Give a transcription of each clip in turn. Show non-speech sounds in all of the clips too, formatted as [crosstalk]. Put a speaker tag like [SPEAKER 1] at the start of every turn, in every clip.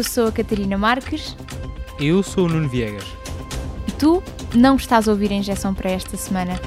[SPEAKER 1] Eu sou a Catarina Marques.
[SPEAKER 2] Eu sou o Nuno Viegas.
[SPEAKER 1] E tu não estás a ouvir a injeção para esta semana.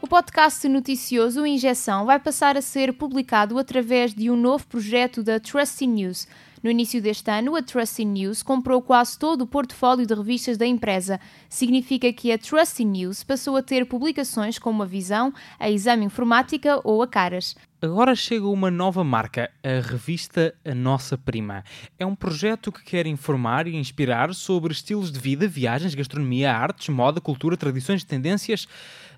[SPEAKER 1] O podcast noticioso Injeção vai passar a ser publicado através de um novo projeto da Trusty News. No início deste ano, a Trusty News comprou quase todo o portfólio de revistas da empresa. Significa que a Trusty News passou a ter publicações como a Visão, a Exame Informática ou a Caras.
[SPEAKER 2] Agora chega uma nova marca, a revista A Nossa Prima. É um projeto que quer informar e inspirar sobre estilos de vida, viagens, gastronomia, artes, moda, cultura, tradições e tendências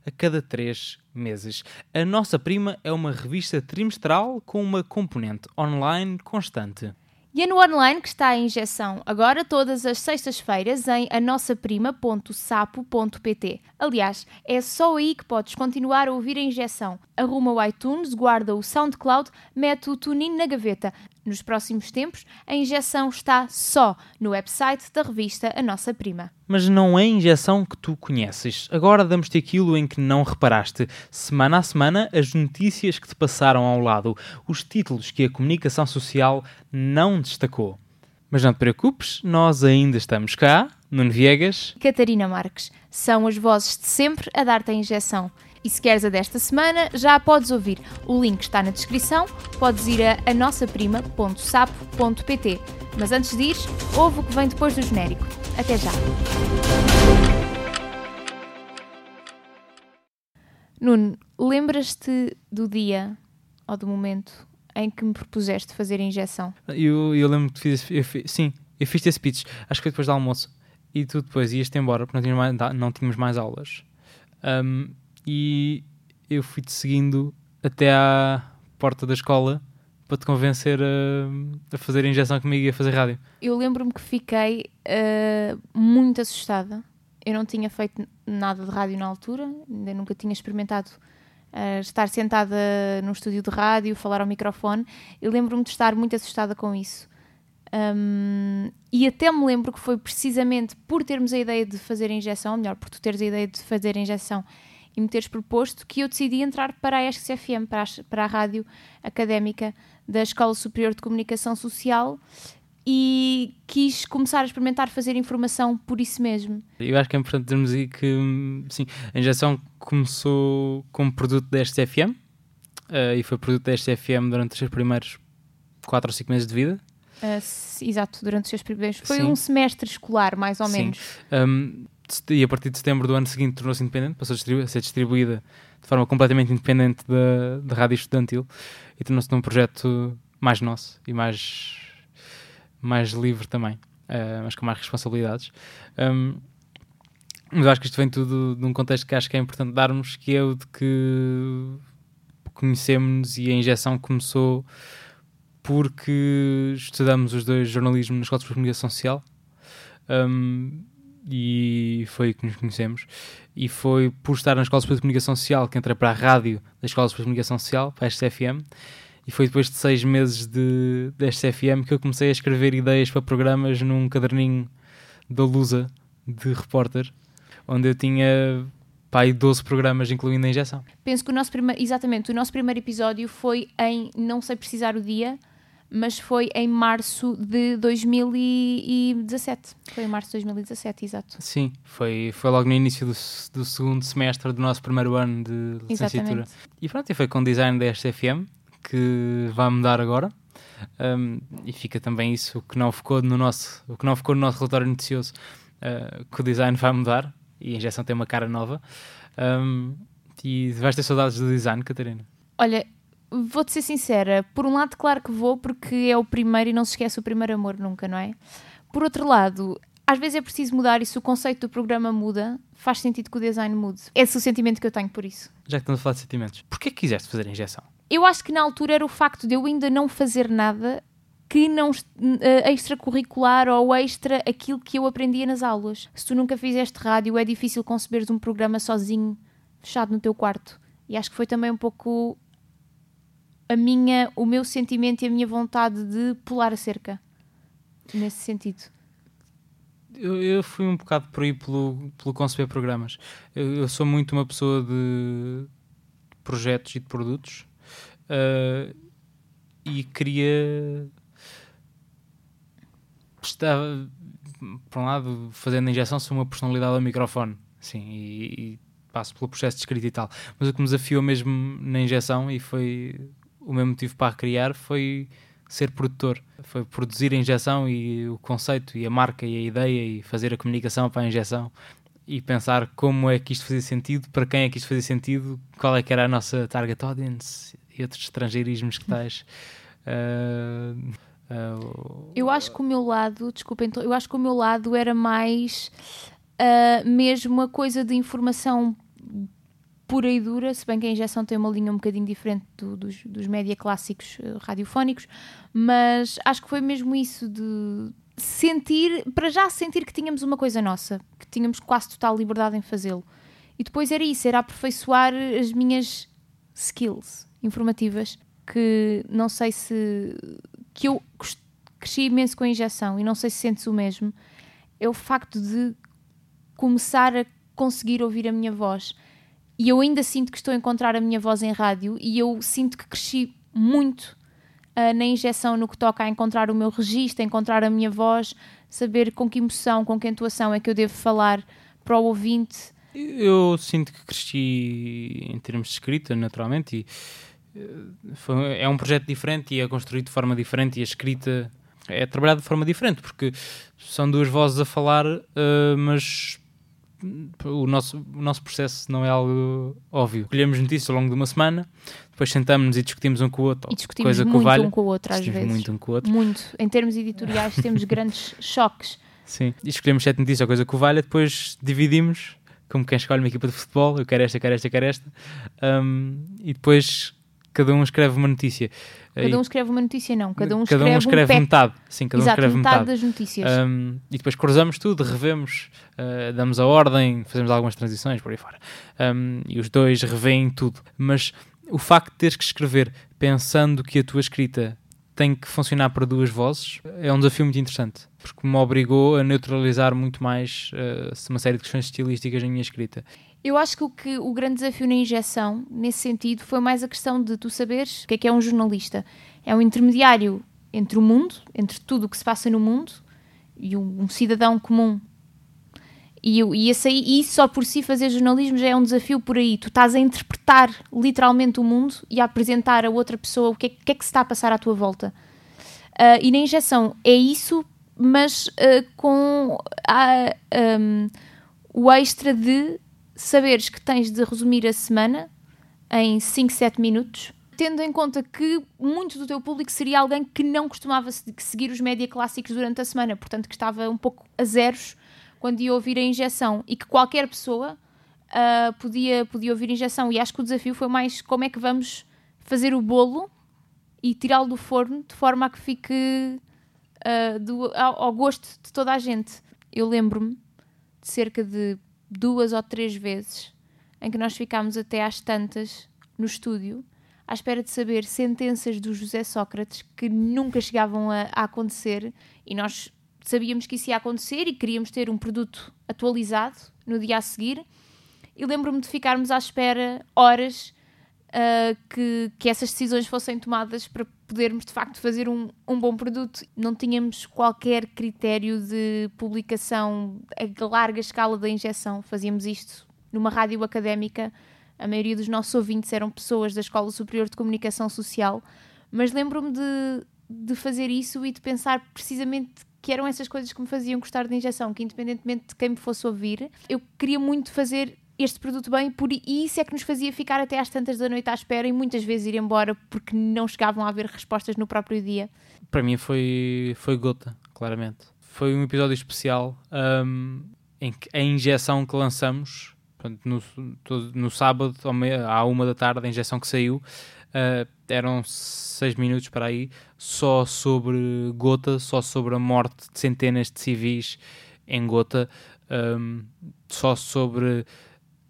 [SPEAKER 2] a cada três meses. A Nossa Prima é uma revista trimestral com uma componente online constante.
[SPEAKER 1] E é no online que está a injeção, agora todas as sextas-feiras em anossaprima.sapo.pt. Aliás, é só aí que podes continuar a ouvir a injeção. Arruma o iTunes, guarda o SoundCloud, mete o TuneIn na gaveta. Nos próximos tempos, a injeção está só no website da revista A Nossa Prima.
[SPEAKER 2] Mas não é a injeção que tu conheces. Agora damos-te aquilo em que não reparaste. Semana a semana, as notícias que te passaram ao lado, os títulos que a comunicação social não destacou. Mas não te preocupes, nós ainda estamos cá, Nuno Viegas.
[SPEAKER 1] Catarina Marques. São as vozes de sempre a dar-te a injeção. E se queres a desta semana, já a podes ouvir. O link está na descrição, podes ir a anossaprima.sapo.pt. Mas antes de ir, ouve o que vem depois do genérico. Até já! Nuno, lembras-te do dia ou do momento em que me propuseste fazer a injeção?
[SPEAKER 2] Eu, eu lembro que fiz, eu fiz, sim, eu fiz esse speech, acho que foi depois do almoço. E tu depois ias-te embora porque não tínhamos mais, não tínhamos mais aulas. Um, e eu fui-te seguindo até à porta da escola para te convencer a, a, fazer a injeção comigo e a fazer rádio.
[SPEAKER 1] Eu lembro-me que fiquei uh, muito assustada. Eu não tinha feito nada de rádio na altura, ainda nunca tinha experimentado uh, estar sentada num estúdio de rádio, falar ao microfone. Eu lembro-me de estar muito assustada com isso. Um, e até me lembro que foi precisamente por termos a ideia de fazer a injeção, ou melhor, por tu teres a ideia de fazer a injeção e me teres proposto que eu decidi entrar para a ESC-FM, para, para a rádio académica da Escola Superior de Comunicação Social e quis começar a experimentar fazer informação por isso mesmo.
[SPEAKER 2] Eu acho que é importante dizermos aí que sim, a injeção começou como produto da STFM uh, eh, e foi produto da STFM durante os seus primeiros 4 ou 5 meses de vida.
[SPEAKER 1] Uh, exato, durante os seus primeiros. Foi sim. um semestre escolar, mais ou sim. menos.
[SPEAKER 2] Um, e a partir de setembro do ano seguinte tornou-se independente, passou a ser distribuída de forma completamente independente da, da rádio estudantil e tornou-se num projeto mais nosso e mais, mais livre também, uh, mas com mais responsabilidades. Um, mas acho que isto vem tudo de um contexto que acho que é importante darmos, que é o de que conhecemos-nos e a injeção começou porque estudamos os dois jornalismo na Escola de Comunicação Social. Um, e foi que nos conhecemos. E foi por estar na Escola Superior de Comunicação Social que entrei para a rádio da Escola Superior de Comunicação Social, para a SCFM. E foi depois de seis meses de, da SCFM que eu comecei a escrever ideias para programas num caderninho da Lusa de repórter, onde eu tinha pai 12 programas, incluindo a injeção.
[SPEAKER 1] Penso que o nosso primeiro, exatamente, o nosso primeiro episódio foi em Não Sei Precisar o Dia, mas foi em março de 2017. Foi em março de 2017, exato.
[SPEAKER 2] Sim, foi, foi logo no início do, do segundo semestre do nosso primeiro ano de licenciatura. Exatamente. E pronto, e foi com o design da SFM que vai mudar agora. Um, e fica também isso o que não ficou no nosso o que não ficou no nosso relatório noticioso uh, que o design vai mudar e a injeção tem uma cara nova um, e vais ter saudades do design, Catarina?
[SPEAKER 1] Olha, vou-te ser sincera, por um lado, claro que vou, porque é o primeiro e não se esquece o primeiro amor nunca, não é? Por outro lado, às vezes é preciso mudar e se o conceito do programa muda, faz sentido que o design mude. Esse é o sentimento que eu tenho por isso.
[SPEAKER 2] Já que estamos a falar de sentimentos, porquê que quiseste fazer a injeção?
[SPEAKER 1] Eu acho que na altura era o facto de eu ainda não fazer nada que não uh, extracurricular ou extra aquilo que eu aprendia nas aulas. Se tu nunca fizeste rádio, é difícil conceberes um programa sozinho, fechado no teu quarto. E acho que foi também um pouco a minha, o meu sentimento e a minha vontade de pular a cerca. Nesse sentido.
[SPEAKER 2] Eu, eu fui um bocado por aí pelo, pelo conceber programas. Eu, eu, sou muito uma pessoa de projetos e de produtos uh, e queria estava por um lado fazendo a injeção sou uma personalidade ao microfone sim, e, e, passo pelo processo de escrita e tal mas o que me desafiou mesmo na injeção e foi o meu motivo para criar foi ser produtor foi produzir a injeção e o conceito e a marca e a ideia e fazer a comunicação para a injeção e pensar como é que isto fazia sentido, para quem é que isto fazia sentido, qual é que era a nossa target audience e outros estrangeirismos que tais. Uh,
[SPEAKER 1] eu acho que o meu lado, desculpem, então, eu acho que o meu lado era mais uh, mesmo a coisa de informação pura e dura, se bem que a injeção tem uma linha um bocadinho diferente do, dos, dos média clássicos radiofónicos, mas acho que foi mesmo isso de sentir, para já sentir que tínhamos uma coisa nossa, que tínhamos quase total liberdade em fazê-lo. E depois era isso, era aperfeiçoar as minhas skills informativas, que não sei se. que eu cresci imenso com a injeção e não sei se sentes o mesmo. É o facto de começar a conseguir ouvir a minha voz. E eu ainda sinto que estou a encontrar a minha voz em rádio e eu sinto que cresci muito uh, na injeção no que toca a encontrar o meu registro, a encontrar a minha voz, saber com que emoção, com que entoação é que eu devo falar para o ouvinte.
[SPEAKER 2] Eu sinto que cresci em termos de escrita, naturalmente, e eh, foi, é um projeto diferente e é construído de forma diferente e a escrita é trabalhada de forma diferente, porque são duas vozes a falar, uh, mas o nosso, o nosso processo não é algo óbvio. Colhemos notícias ao longo de uma semana, depois sentamos e discutimos um com o outro.
[SPEAKER 1] E discutimos coisa muito vale, um com o outro, às vezes.
[SPEAKER 2] muito um com o outro.
[SPEAKER 1] Muito. Em termos editoriais temos grandes [laughs] choques.
[SPEAKER 2] Sim. E escolhemos sete notícias, a coisa que o valha, depois dividimos, como quem escolhe uma equipa de futebol, eu quero esta, quero esta, quero esta, um, e depois cada um escreve uma notícia.
[SPEAKER 1] Cada um escreve uma notícia, não. Cada um
[SPEAKER 2] cada
[SPEAKER 1] escreve,
[SPEAKER 2] um escreve
[SPEAKER 1] um
[SPEAKER 2] metade. Sim, cada
[SPEAKER 1] Exato,
[SPEAKER 2] um escreve
[SPEAKER 1] metade,
[SPEAKER 2] metade.
[SPEAKER 1] das notícias.
[SPEAKER 2] Um, e depois cruzamos tudo, revemos, uh, damos a ordem, fazemos algumas transições por aí fora. Um, e os dois revêem tudo. Mas o facto de teres que escrever pensando que a tua escrita tem que funcionar para duas vozes é um desafio muito interessante, porque me obrigou a neutralizar muito mais uh, uma série de questões estilísticas na minha escrita.
[SPEAKER 1] Eu acho que o, que o grande desafio na injeção, nesse sentido, foi mais a questão de tu saberes o que é que é um jornalista. É um intermediário entre o mundo, entre tudo o que se passa no mundo, e um, um cidadão comum. E, e, esse aí, e isso só por si fazer jornalismo já é um desafio por aí. Tu estás a interpretar literalmente o mundo e a apresentar a outra pessoa o que é, que, é que se está a passar à tua volta. Uh, e na injeção é isso, mas uh, com a, um, o extra de saberes que tens de resumir a semana em 5, 7 minutos, tendo em conta que muito do teu público seria alguém que não costumava seguir os média clássicos durante a semana, portanto que estava um pouco a zeros quando ia ouvir a injeção e que qualquer pessoa uh, podia, podia ouvir a injeção. E acho que o desafio foi mais como é que vamos fazer o bolo e tirá-lo do forno de forma a que fique uh, do, ao, ao gosto de toda a gente. Eu lembro-me de cerca de duas ou três vezes em que nós ficámos até às tantas no estúdio à espera de saber sentenças do José Sócrates que nunca chegavam a, a acontecer e nós sabíamos que isso ia acontecer e queríamos ter um produto atualizado no dia a seguir. E lembro-me de ficarmos à espera horas uh, que, que essas decisões fossem tomadas para podermos de facto fazer um, um bom produto. Não tínhamos qualquer critério de publicação a larga escala da injeção. Fazíamos isto numa rádio académica. A maioria dos nossos ouvintes eram pessoas da Escola Superior de Comunicação Social. Mas lembro-me de, de fazer isso e de pensar precisamente que eram essas coisas que me faziam gostar da injeção, que independentemente de quem me fosse ouvir, eu queria muito fazer este produto bem, por, isso é que nos fazia ficar até às tantas da noite à espera e muitas vezes ir embora porque não chegavam a haver respostas no próprio dia.
[SPEAKER 2] Para mim foi, foi gota, claramente. Foi um episódio especial um, em que a injeção que lançamos, no, no sábado à uma da tarde, a injeção que saiu, uh, eram seis minutos para aí, só sobre Gota, só sobre a morte de centenas de civis em Gota, um, só sobre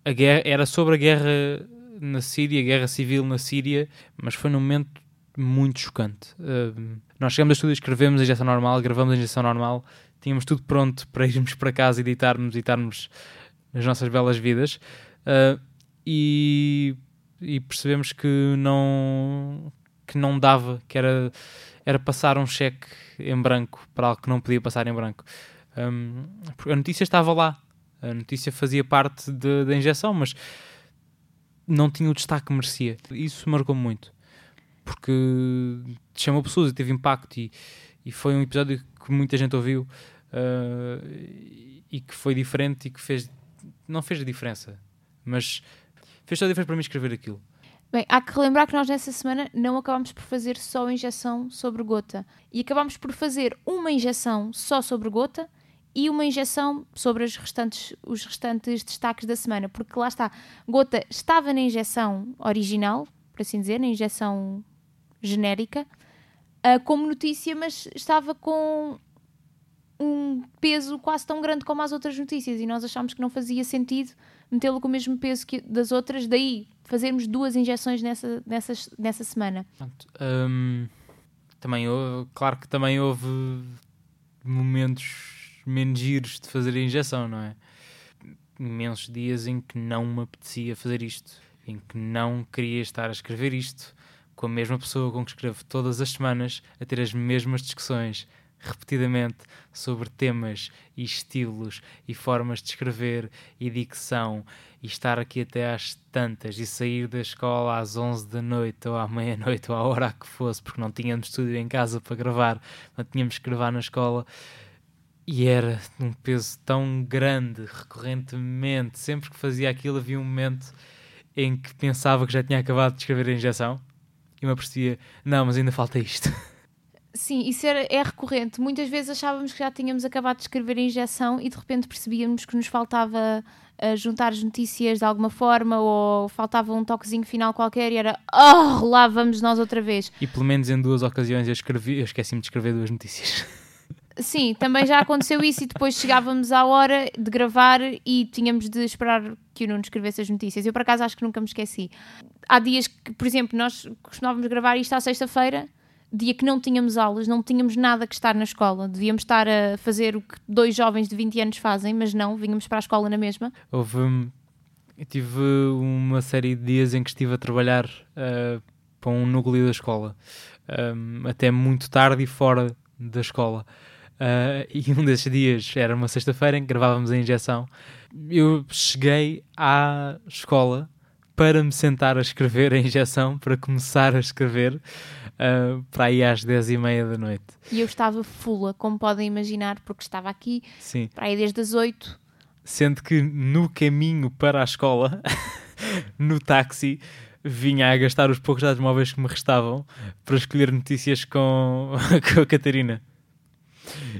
[SPEAKER 2] a guerra, era sobre a guerra na Síria, a guerra civil na Síria, mas foi num momento muito chocante. Um, nós chegamos a estúdio, escrevemos a injeção normal, gravamos a injeção normal, tínhamos tudo pronto para irmos para casa, editarmos, editarmos as nossas belas vidas. Uh, e e percebemos que não, que não dava, que era, era passar um cheque em branco para algo que não podia passar em branco. Um, a notícia estava lá, a notícia fazia parte da injeção, mas não tinha o destaque que merecia. Isso marcou muito, porque chamou pessoas e teve impacto, e, e foi um episódio que muita gente ouviu uh, e que foi diferente e que fez, não fez a diferença, mas fez toda a diferença para mim escrever aquilo.
[SPEAKER 1] Bem, há que relembrar que nós nessa semana não acabámos por fazer só injeção sobre gota. E acabámos por fazer uma injeção só sobre gota e uma injeção sobre os restantes, os restantes destaques da semana. Porque lá está, gota estava na injeção original, por assim dizer, na injeção genérica, uh, como notícia, mas estava com um peso quase tão grande como as outras notícias e nós achámos que não fazia sentido metê-lo com o mesmo peso que das outras, daí fazermos duas injeções nessa, nessa, nessa semana.
[SPEAKER 2] Um, também houve, claro que também houve momentos menos giros de fazer a injeção, não é? Imensos dias em que não me apetecia fazer isto, em que não queria estar a escrever isto com a mesma pessoa com que escrevo todas as semanas, a ter as mesmas discussões repetidamente sobre temas e estilos e formas de escrever e dicção e estar aqui até às tantas e sair da escola às 11 da noite ou à meia-noite ou à hora que fosse porque não tínhamos estúdio em casa para gravar, não tínhamos que gravar na escola e era um peso tão grande recorrentemente, sempre que fazia aquilo havia um momento em que pensava que já tinha acabado de escrever a injeção e me apercebia, não, mas ainda falta isto. [laughs]
[SPEAKER 1] Sim, isso era, é recorrente. Muitas vezes achávamos que já tínhamos acabado de escrever a injeção e de repente percebíamos que nos faltava uh, juntar as notícias de alguma forma ou faltava um toquezinho final qualquer e era oh, lá vamos nós outra vez.
[SPEAKER 2] E pelo menos em duas ocasiões eu, escrevi, eu esqueci-me de escrever duas notícias. [laughs]
[SPEAKER 1] Sim, também já aconteceu isso e depois chegávamos à hora de gravar e tínhamos de esperar que o Nuno escrevesse as notícias. Eu, por acaso, acho que nunca me esqueci. Há dias que, por exemplo, nós costumávamos gravar isto à sexta-feira dia que não tínhamos aulas, não tínhamos nada que estar na escola. Devíamos estar a fazer o que dois jovens de 20 anos fazem, mas não, vínhamos para a escola na mesma.
[SPEAKER 2] Houve. Eu tive uma série de dias em que estive a trabalhar uh, para um núcleo da escola, um, até muito tarde e fora da escola. Uh, [laughs] e um desses dias era uma sexta-feira em que gravávamos a injeção. Eu cheguei à escola para me sentar a escrever a injeção, para começar a escrever uh, para aí às 10 e meia da noite.
[SPEAKER 1] E eu estava fula, como podem imaginar, porque estava aqui
[SPEAKER 2] Sim.
[SPEAKER 1] para aí desde as 8.
[SPEAKER 2] Sendo que no caminho para a escola, [laughs] no táxi, vinha a gastar os poucos dados móveis que me restavam para escolher notícias com, [laughs] com a Catarina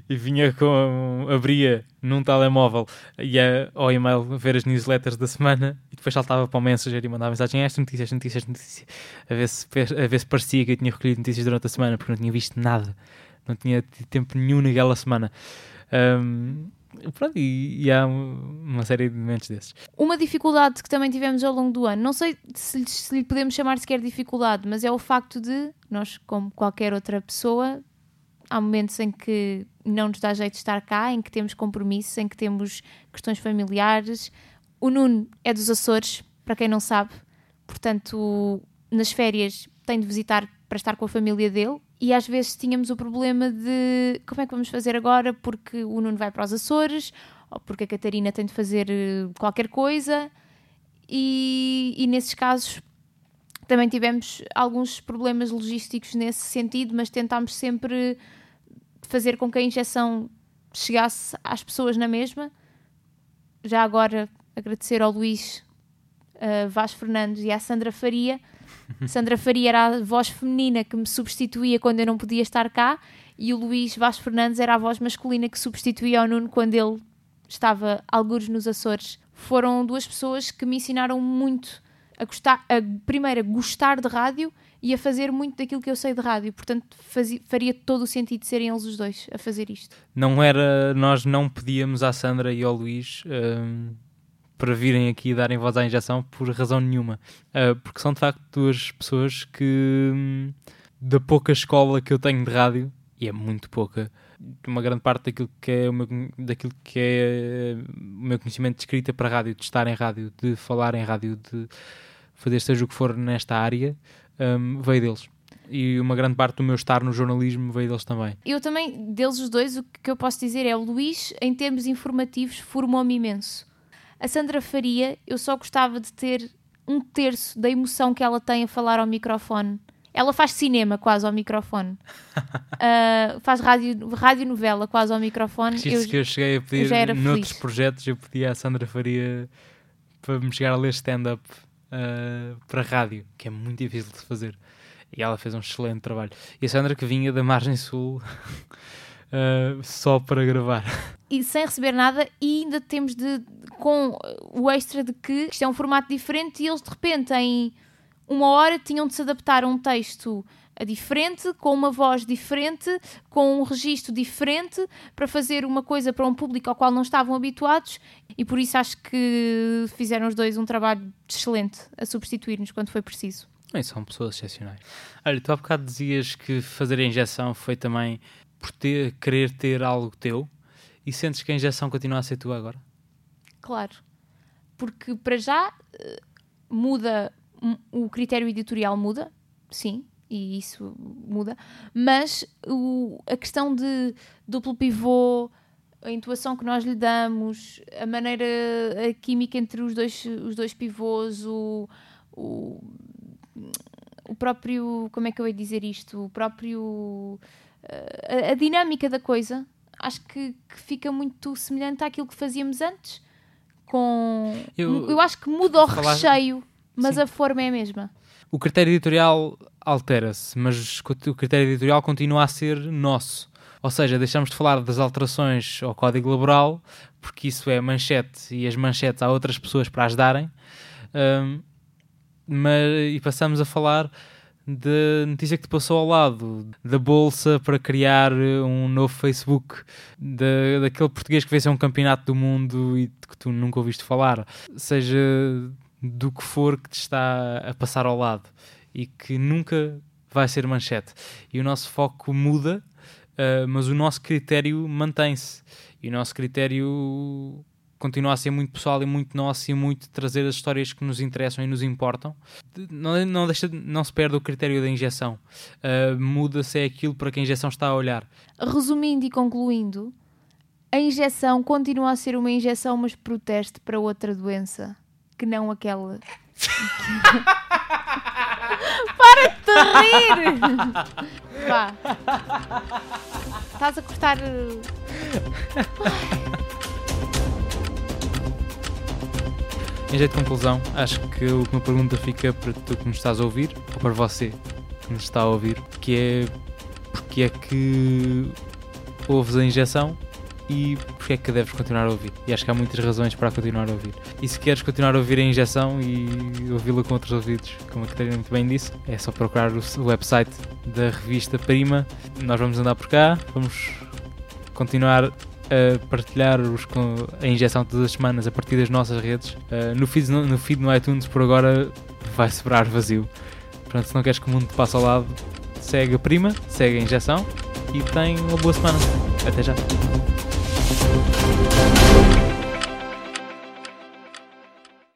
[SPEAKER 2] e vinha com. abria num telemóvel ia ao e-mail ver as newsletters da semana e depois saltava para o Messenger e mandava mensagem esta notícia, esta notícia, esta notícia, a ver, se, a ver se parecia que eu tinha recolhido notícias durante a semana porque não tinha visto nada, não tinha tido tempo nenhum naquela semana. Um, Pronto, e, e, há uma série de momentos desses.
[SPEAKER 1] Uma dificuldade que também tivemos ao longo do ano, não sei se, se lhe podemos chamar sequer dificuldade, mas é o facto de nós, como qualquer outra pessoa, há momentos em que não nos dá jeito de estar cá, em que temos compromissos, em que temos questões familiares. O Nuno é dos Açores, para quem não sabe, portanto, nas férias tem de visitar para estar com a família dele. E às vezes tínhamos o problema de como é que vamos fazer agora porque o Nuno vai para os Açores ou porque a Catarina tem de fazer eh, qualquer coisa. E, e nesses casos também tivemos alguns problemas logísticos nesse sentido, mas tentámos sempre fazer com que a injeção chegasse às pessoas na mesma. Já agora agradecer ao Luís uh, Vaz Fernandes e à Sandra Faria. [laughs] Sandra Faria era a voz feminina que me substituía quando eu não podia estar cá e o Luís Vaz Fernandes era a voz masculina que substituía ao Nuno quando ele estava algures nos Açores. Foram duas pessoas que me ensinaram muito a gostar, a, primeiro a gostar de rádio e a fazer muito daquilo que eu sei de rádio. Portanto, fazia, faria todo o sentido serem eles os dois a fazer isto.
[SPEAKER 2] Não era, nós não pedíamos à Sandra e ao Luís um, para virem aqui e darem voz à injeção por razão nenhuma, uh, porque são de facto duas pessoas que um, da pouca escola que eu tenho de rádio e é muito pouca. Uma grande parte daquilo que é o meu, daquilo que é o meu conhecimento de escrita para rádio, de estar em rádio, de falar em rádio, de fazer seja o que for nesta área, um, veio deles. E uma grande parte do meu estar no jornalismo veio deles também.
[SPEAKER 1] Eu também, deles os dois, o que eu posso dizer é o Luís, em termos informativos, formou-me imenso. A Sandra Faria, eu só gostava de ter um terço da emoção que ela tem a falar ao microfone. Ela faz cinema quase ao microfone. uh, [laughs] faz rádio, novela quase ao microfone.
[SPEAKER 2] Isso que eu cheguei a pedir noutros feliz. projetos, eu pedi à Sandra Faria para me chegar a ler stand-up uh, para rádio, que é muito difícil de fazer. E ela fez um excelente trabalho. E a Sandra que vinha da Margem Sul uh, [laughs] só para gravar.
[SPEAKER 1] E sem receber nada, e ainda temos de. com o extra de que isto é um formato diferente e eles de repente em uma hora tinham de se adaptar a um texto diferente, com uma voz diferente, com um registro diferente, para fazer uma coisa para um público ao qual não estavam habituados, e por isso acho que fizeram os dois um trabalho excelente a substituir-nos quando foi preciso.
[SPEAKER 2] Bem, são pessoas excepcionais. Olha, tu há bocado dizias que fazer a injeção foi também por ter, querer ter algo teu, e sentes que a injeção continua a ser tua agora?
[SPEAKER 1] Claro, porque para já eh, muda o critério editorial muda, sim, e isso muda, mas o, a questão de duplo pivô, a intuação que nós lhe damos, a maneira, a química entre os dois, os dois pivôs, o, o, o próprio, como é que eu ia dizer isto? O próprio, a, a dinâmica da coisa, acho que, que, fica muito semelhante àquilo que fazíamos antes. Com, eu, eu acho que muda o falar... recheio mas Sim. a forma é a mesma.
[SPEAKER 2] O critério editorial altera-se, mas o critério editorial continua a ser nosso. Ou seja, deixamos de falar das alterações ao código laboral, porque isso é manchete e as manchetes há outras pessoas para as darem, um, mas, e passamos a falar da notícia que te passou ao lado, da bolsa para criar um novo Facebook, da, daquele português que ser um campeonato do mundo e que tu nunca ouviste falar, seja do que for que te está a passar ao lado e que nunca vai ser manchete. E o nosso foco muda, uh, mas o nosso critério mantém-se. E o nosso critério continua a ser muito pessoal e muito nosso e muito trazer as histórias que nos interessam e nos importam. Não, não, deixa, não se perde o critério da injeção. Uh, Muda-se é aquilo para que a injeção está a olhar.
[SPEAKER 1] Resumindo e concluindo, a injeção continua a ser uma injeção, mas protesto para outra doença que não aquela. [laughs] Para de te rir! Vá. Estás a cortar. Uh,
[SPEAKER 2] em jeito de conclusão, acho que a última pergunta fica para tu que nos estás a ouvir, ou para você que nos está a ouvir, que é porque é que ouves a injeção e porque é que deves continuar a ouvir. E acho que há muitas razões para continuar a ouvir. E se queres continuar a ouvir a injeção e ouvi-la com outros ouvidos, como a Catarina muito bem disse, é só procurar o website da revista Prima. Nós vamos andar por cá, vamos continuar a partilhar os, a injeção todas as semanas a partir das nossas redes. Uh, no, feed, no, no feed no iTunes, por agora, vai sobrar vazio. Portanto, se não queres que o mundo te passe ao lado, segue a Prima, segue a injeção e tem uma boa semana. Até já! You.